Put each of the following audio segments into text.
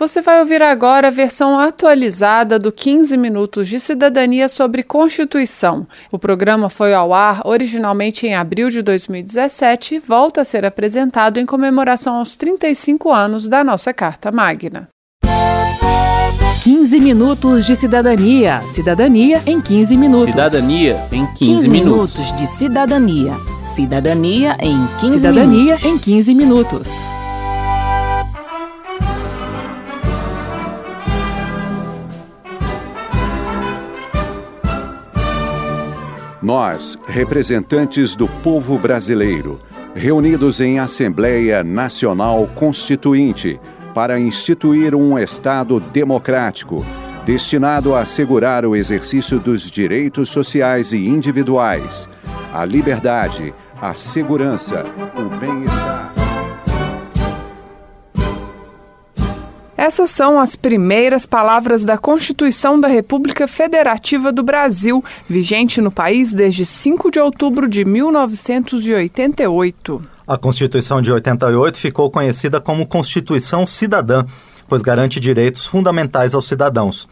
Você vai ouvir agora a versão atualizada do 15 Minutos de Cidadania sobre Constituição. O programa foi ao ar originalmente em abril de 2017 e volta a ser apresentado em comemoração aos 35 anos da nossa Carta Magna. 15 minutos de cidadania. Cidadania em 15 minutos. Cidadania em 15, 15 minutos. minutos de cidadania. Cidadania em 15 Cidadania em 15 minutos. Nós, representantes do povo brasileiro, reunidos em Assembleia Nacional Constituinte para instituir um Estado democrático, destinado a assegurar o exercício dos direitos sociais e individuais, a liberdade, a segurança, o bem-estar. Essas são as primeiras palavras da Constituição da República Federativa do Brasil, vigente no país desde 5 de outubro de 1988. A Constituição de 88 ficou conhecida como Constituição Cidadã, pois garante direitos fundamentais aos cidadãos.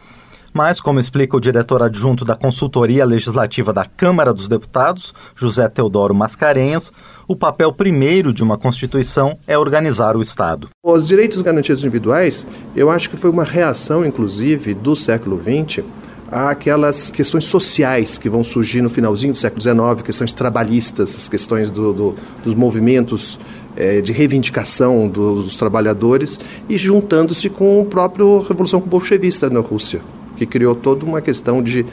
Mas, como explica o diretor adjunto da Consultoria Legislativa da Câmara dos Deputados, José Teodoro Mascarenhas, o papel primeiro de uma Constituição é organizar o Estado. Os direitos e garantias individuais, eu acho que foi uma reação, inclusive, do século XX àquelas questões sociais que vão surgir no finalzinho do século XIX, questões trabalhistas, as questões do, do, dos movimentos é, de reivindicação dos, dos trabalhadores e juntando-se com a própria Revolução Bolchevista na Rússia que criou toda uma questão de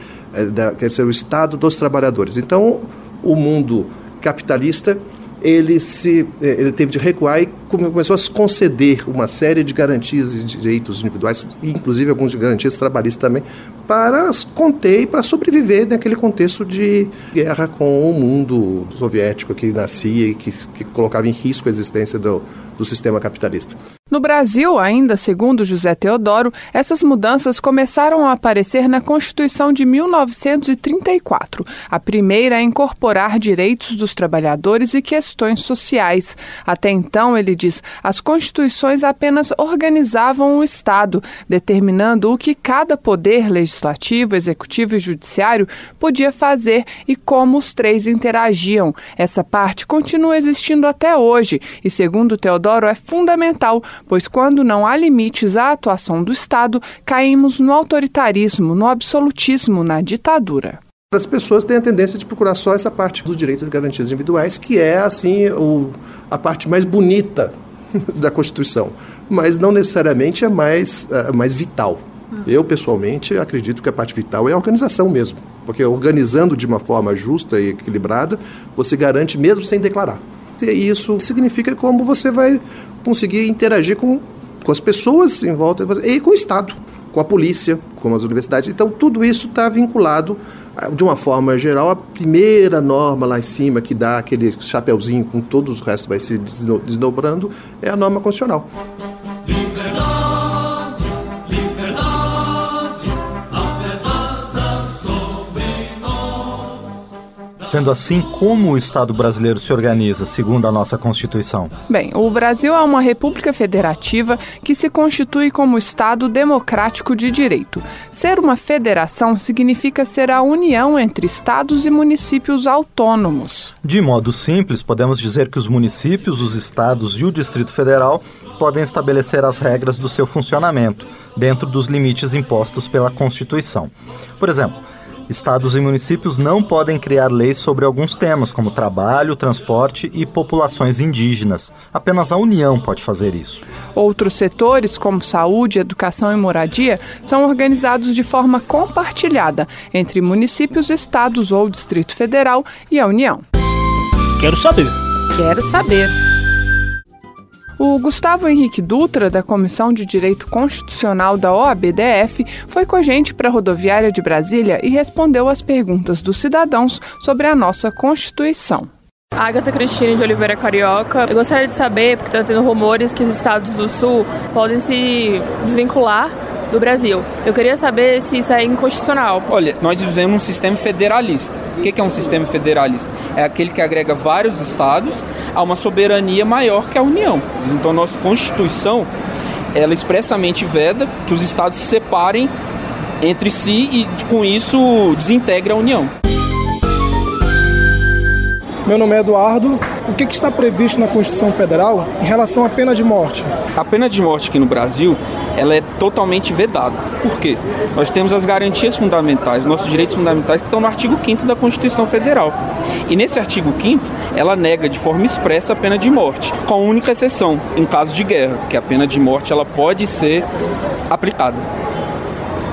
da, quer dizer, o Estado dos trabalhadores. Então, o mundo capitalista ele se ele teve de recuar e começou a se conceder uma série de garantias e direitos individuais, inclusive algumas garantias trabalhistas também, para conter e para sobreviver naquele contexto de guerra com o mundo soviético que nascia e que, que colocava em risco a existência do, do sistema capitalista. No Brasil, ainda segundo José Teodoro, essas mudanças começaram a aparecer na Constituição de 1934, a primeira a incorporar direitos dos trabalhadores e questões sociais. Até então, ele as constituições apenas organizavam o Estado, determinando o que cada poder legislativo, executivo e judiciário podia fazer e como os três interagiam. Essa parte continua existindo até hoje e, segundo Teodoro, é fundamental pois quando não há limites à atuação do Estado, caímos no autoritarismo, no absolutismo, na ditadura. As pessoas têm a tendência de procurar só essa parte dos direitos e garantias individuais, que é assim o, a parte mais bonita da Constituição, mas não necessariamente é mais, é mais vital. Eu, pessoalmente, acredito que a parte vital é a organização mesmo, porque organizando de uma forma justa e equilibrada, você garante mesmo sem declarar. E isso significa como você vai conseguir interagir com, com as pessoas em volta e com o Estado, com a polícia, com as universidades. Então, tudo isso está vinculado, ah, de uma forma geral, à primeira norma lá em cima, que dá aquele chapeuzinho com todos os restos vai se desdobrando, é a norma constitucional. Sendo assim, como o Estado brasileiro se organiza, segundo a nossa Constituição? Bem, o Brasil é uma república federativa que se constitui como Estado democrático de direito. Ser uma federação significa ser a união entre estados e municípios autônomos. De modo simples, podemos dizer que os municípios, os estados e o Distrito Federal podem estabelecer as regras do seu funcionamento, dentro dos limites impostos pela Constituição. Por exemplo, Estados e municípios não podem criar leis sobre alguns temas, como trabalho, transporte e populações indígenas. Apenas a União pode fazer isso. Outros setores, como saúde, educação e moradia, são organizados de forma compartilhada entre municípios, estados ou Distrito Federal e a União. Quero saber. Quero saber. O Gustavo Henrique Dutra, da Comissão de Direito Constitucional da OABDF, foi com a gente para a rodoviária de Brasília e respondeu às perguntas dos cidadãos sobre a nossa Constituição. Agatha Cristine de Oliveira Carioca. Eu gostaria de saber, porque está tendo rumores que os estados do Sul podem se desvincular do Brasil. Eu queria saber se isso é inconstitucional. Olha, nós vivemos um sistema federalista. O que é um sistema federalista? É aquele que agrega vários estados a uma soberania maior que a União. Então, nossa Constituição ela expressamente veda que os estados se separem entre si e com isso desintegra a União. Meu nome é Eduardo. O que, que, está previsto na Constituição Federal em relação à pena de morte? A pena de morte aqui no Brasil ela é totalmente vedada. Por quê? Nós temos as garantias fundamentais, nossos direitos fundamentais que estão no artigo 5 da Constituição Federal. E nesse artigo 5 ela nega de forma expressa a pena de morte, com única exceção em caso de guerra, que a pena de morte ela pode ser aplicada.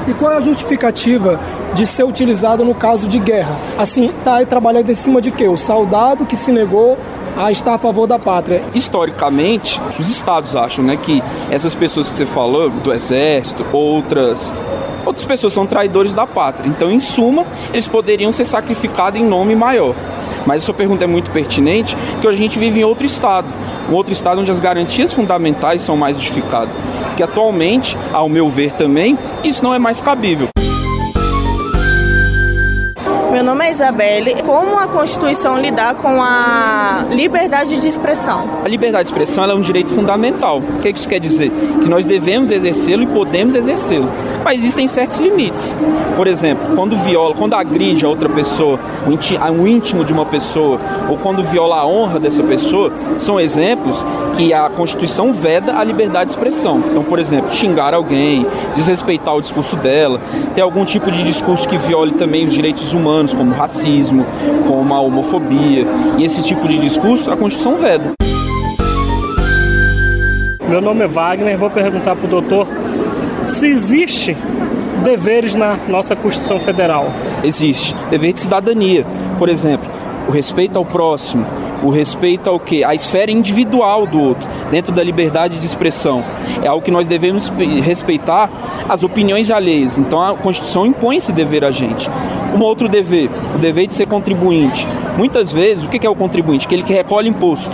E qual é a justificativa de ser utilizado no caso de guerra? Assim, tá aí trabalhando em cima de quê? O soldado que se negou a estar a favor da pátria. Historicamente, os estados acham né, que essas pessoas que você falou, do exército, outras outras pessoas são traidores da pátria. Então, em suma, eles poderiam ser sacrificados em nome maior. Mas essa pergunta é muito pertinente, porque a gente vive em outro estado, um outro estado onde as garantias fundamentais são mais justificadas que atualmente, ao meu ver também, isso não é mais cabível. Meu nome é Isabelle. Como a Constituição lidar com a liberdade de expressão? A liberdade de expressão é um direito fundamental. O que isso quer dizer? Que nós devemos exercê-lo e podemos exercê-lo. Mas existem certos limites. Por exemplo, quando viola, quando agride a outra pessoa, um íntimo de uma pessoa, ou quando viola a honra dessa pessoa, são exemplos que a Constituição veda a liberdade de expressão. Então, por exemplo, xingar alguém, desrespeitar o discurso dela, ter algum tipo de discurso que viole também os direitos humanos como racismo, como a homofobia. E esse tipo de discurso a Constituição veda. Meu nome é Wagner, vou perguntar para o doutor se existe deveres na nossa Constituição Federal. Existe. Dever de cidadania, por exemplo, o respeito ao próximo, o respeito ao que? A esfera individual do outro, dentro da liberdade de expressão. É algo que nós devemos respeitar as opiniões alheias. Então a Constituição impõe esse dever a gente. Um outro dever, o dever de ser contribuinte. Muitas vezes, o que é o contribuinte? Aquele que recolhe imposto,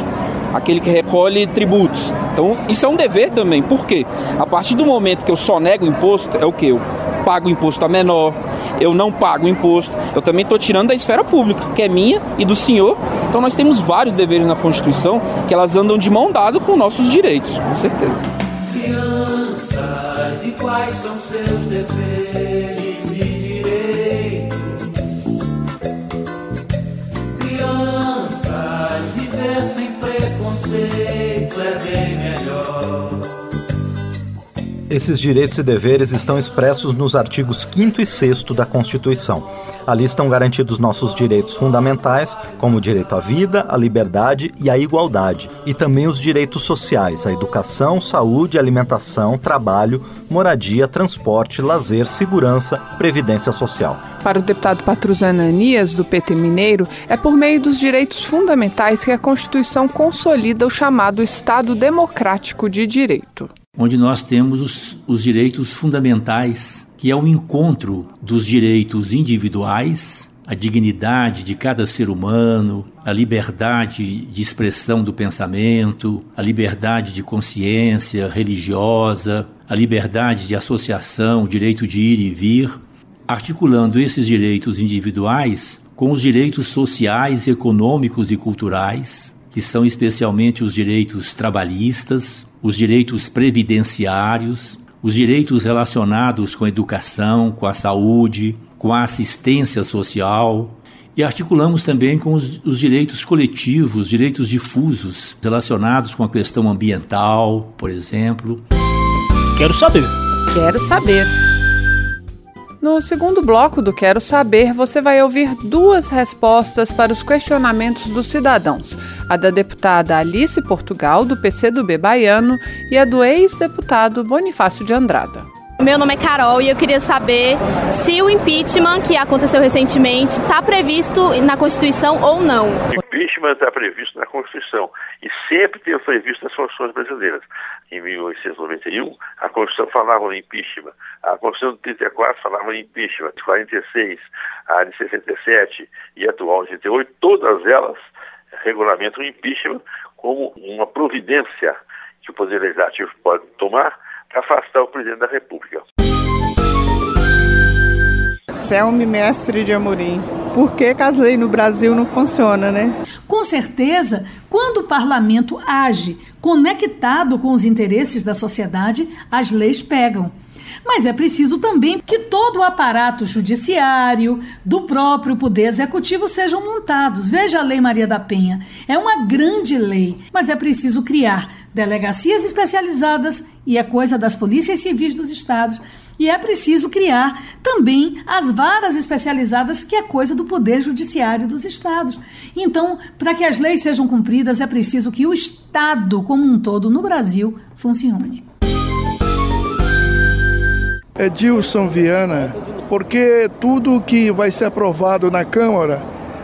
aquele que recolhe tributos. Então, isso é um dever também. Por quê? A partir do momento que eu só nego imposto, é o que? Eu pago imposto a menor, eu não pago imposto, eu também estou tirando da esfera pública, que é minha e do senhor. Então nós temos vários deveres na Constituição que elas andam de mão dada com nossos direitos, com certeza. Crianças, e quais são seus deveres? conceito é bem melhor. Esses direitos e deveres estão expressos nos artigos 5 e 6 da Constituição. Ali estão garantidos nossos direitos fundamentais, como o direito à vida, à liberdade e à igualdade, e também os direitos sociais, a educação, saúde, alimentação, trabalho, moradia, transporte, lazer, segurança, previdência social. Para o deputado Patrusano Anias, do PT Mineiro, é por meio dos direitos fundamentais que a Constituição consolida o chamado Estado Democrático de Direito. Onde nós temos os, os direitos fundamentais, que é o encontro dos direitos individuais, a dignidade de cada ser humano, a liberdade de expressão do pensamento, a liberdade de consciência religiosa, a liberdade de associação, o direito de ir e vir, articulando esses direitos individuais com os direitos sociais, econômicos e culturais, que são especialmente os direitos trabalhistas, os direitos previdenciários, os direitos relacionados com a educação, com a saúde, com a assistência social, e articulamos também com os, os, direitos coletivos, direitos difusos relacionados com a questão ambiental, por exemplo. Quero saber. Quero saber. No segundo bloco do Quero Saber, você vai ouvir duas respostas para os questionamentos dos cidadãos: a da deputada Alice Portugal, do PCdoB baiano, e a do ex-deputado Bonifácio de Andrada. Meu nome é Carol e eu queria saber se o impeachment que aconteceu recentemente está previsto na Constituição ou não. Impeachment está previsto na Constituição e sempre teve previsto nas Constituições brasileiras. Em 1891, a Constituição falava no impeachment. A Constituição de 34 falava em impeachment. De 46, a de 67 e a atual de 88, todas elas regulamentam o impeachment como uma providência que o Poder Legislativo pode tomar para afastar o presidente da República. Selme Mestre de Amorim. Por que, que as leis no Brasil não funcionam, né? Com certeza, quando o parlamento age conectado com os interesses da sociedade, as leis pegam. Mas é preciso também que todo o aparato judiciário, do próprio Poder Executivo sejam montados. Veja a Lei Maria da Penha. É uma grande lei, mas é preciso criar delegacias especializadas e é coisa das polícias civis dos estados. E é preciso criar também as varas especializadas, que é coisa do Poder Judiciário dos estados. Então, para que as leis sejam cumpridas, é preciso que o Estado, como um todo no Brasil, funcione. Edilson Viana, porque tudo que vai ser aprovado na Câmara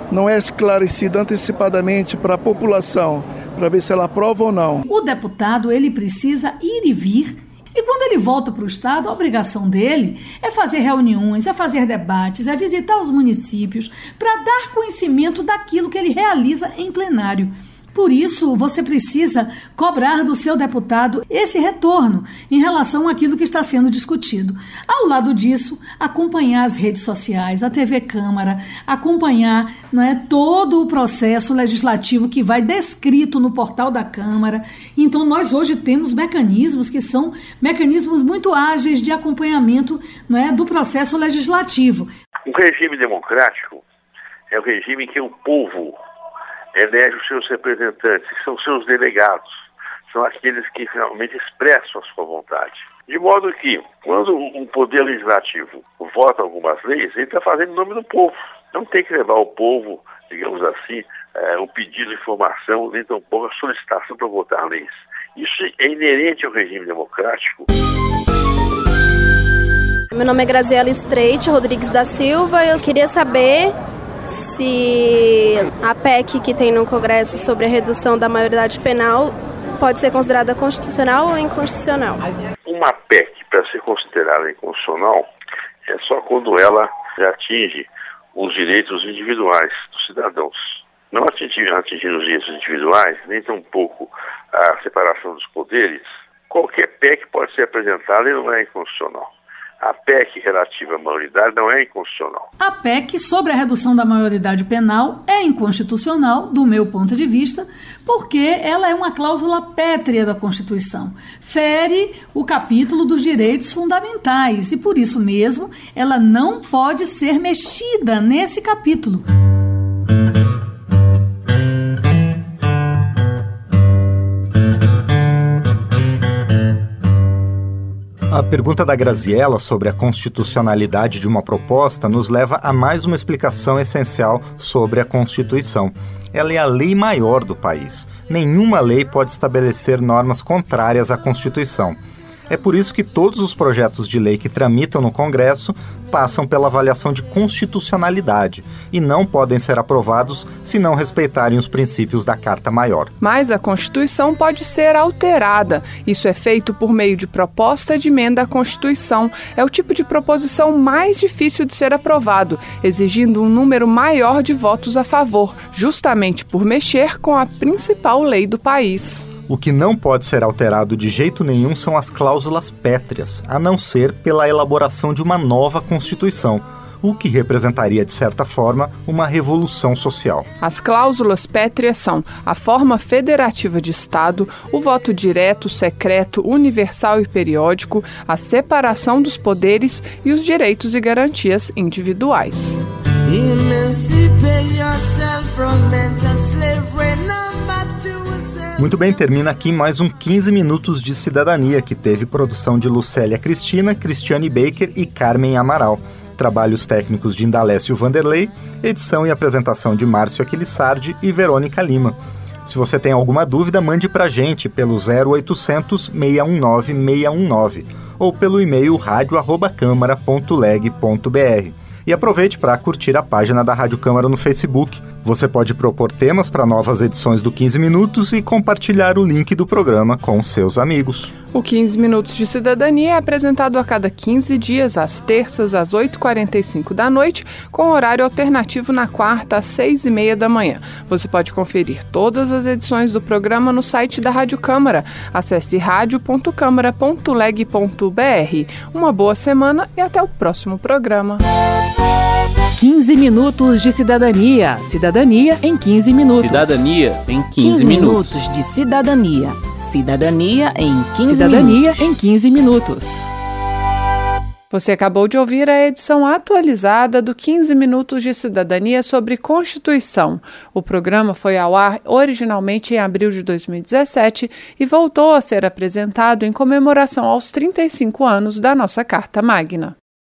não é esclarecido antecipadamente para a população, para ver se ela aprova ou não. O deputado ele precisa ir e vir e quando ele volta para o Estado, a obrigação dele é fazer reuniões, é fazer debates, é visitar os municípios para dar conhecimento daquilo que ele realiza em plenário. Por isso, você precisa cobrar do seu deputado esse retorno em relação àquilo que está sendo discutido. Ao lado disso, acompanhar as redes sociais, a TV Câmara, acompanhar não é, todo o processo legislativo que vai descrito no portal da Câmara. Então, nós hoje temos mecanismos que são mecanismos muito ágeis de acompanhamento não é, do processo legislativo. O regime democrático é o regime em que o povo elege os seus representantes, são seus delegados, são aqueles que realmente expressam a sua vontade. De modo que, quando um poder legislativo vota algumas leis, ele está fazendo em nome do povo. Não tem que levar o povo, digamos assim, é, pedido de informação, nem tampouco a solicitação para votar leis. Isso é inerente ao regime democrático. Meu nome é Graziela Streit Rodrigues da Silva. Eu queria saber se a PEC que tem no Congresso sobre a redução da maioridade penal pode ser considerada constitucional ou inconstitucional. Uma PEC, para ser considerada inconstitucional, é só quando ela atinge os direitos individuais dos cidadãos. Não atingindo, atingindo os direitos individuais, nem tampouco a separação dos poderes, qualquer PEC pode ser apresentada e não é inconstitucional a PEC relativa à maioridade não é inconstitucional. A PEC sobre a redução da maioridade penal é inconstitucional, do meu ponto de vista, porque ela é uma cláusula pétrea da Constituição. Fere o capítulo dos direitos fundamentais e, por isso mesmo, ela não pode ser mexida nesse capítulo. A pergunta da Graziella sobre a constitucionalidade de uma proposta nos leva a mais uma explicação essencial sobre a Constituição. Ela é a lei maior do país. Nenhuma lei pode estabelecer normas contrárias à Constituição. É por isso que todos os projetos de lei que tramitam no Congresso passam pela avaliação de constitucionalidade e não podem ser aprovados se não respeitarem os princípios da Carta Maior. Mas a Constituição pode ser alterada. Isso é feito por meio de proposta de emenda à Constituição. É o tipo de proposição mais difícil de ser aprovado, exigindo um número maior de votos a favor, justamente por mexer com a principal lei do país. O que não pode ser alterado de jeito nenhum são as cláusulas pétreas, a não ser pela elaboração de uma nova Constituição, o que representaria, de certa forma, uma revolução social. As cláusulas pétreas são a forma federativa de Estado, o voto direto, secreto, universal e periódico, a separação dos poderes e os direitos e garantias individuais. Emancipate muito bem, termina aqui mais um 15 Minutos de Cidadania, que teve produção de Lucélia Cristina, Cristiane Baker e Carmen Amaral. Trabalhos técnicos de Indalécio Vanderlei, edição e apresentação de Márcio Aquilissardi e Verônica Lima. Se você tem alguma dúvida, mande para a gente pelo 0800 619 619 ou pelo e-mail radio@câmara.leg.br. E aproveite para curtir a página da Rádio Câmara no Facebook. Você pode propor temas para novas edições do 15 Minutos e compartilhar o link do programa com seus amigos. O 15 Minutos de Cidadania é apresentado a cada 15 dias, às terças, às 8h45 da noite, com horário alternativo na quarta, às 6h30 da manhã. Você pode conferir todas as edições do programa no site da Rádio Câmara. Acesse radio.câmara.leg.br. Uma boa semana e até o próximo programa. 15 minutos de cidadania. Cidadania em 15 minutos. Cidadania em 15, 15 minutos. minutos de cidadania Cidadania em 15 Cidadania minutos. em 15 minutos. Você acabou de ouvir a edição atualizada do 15 Minutos de Cidadania sobre Constituição. O programa foi ao ar originalmente em abril de 2017 e voltou a ser apresentado em comemoração aos 35 anos da nossa Carta Magna.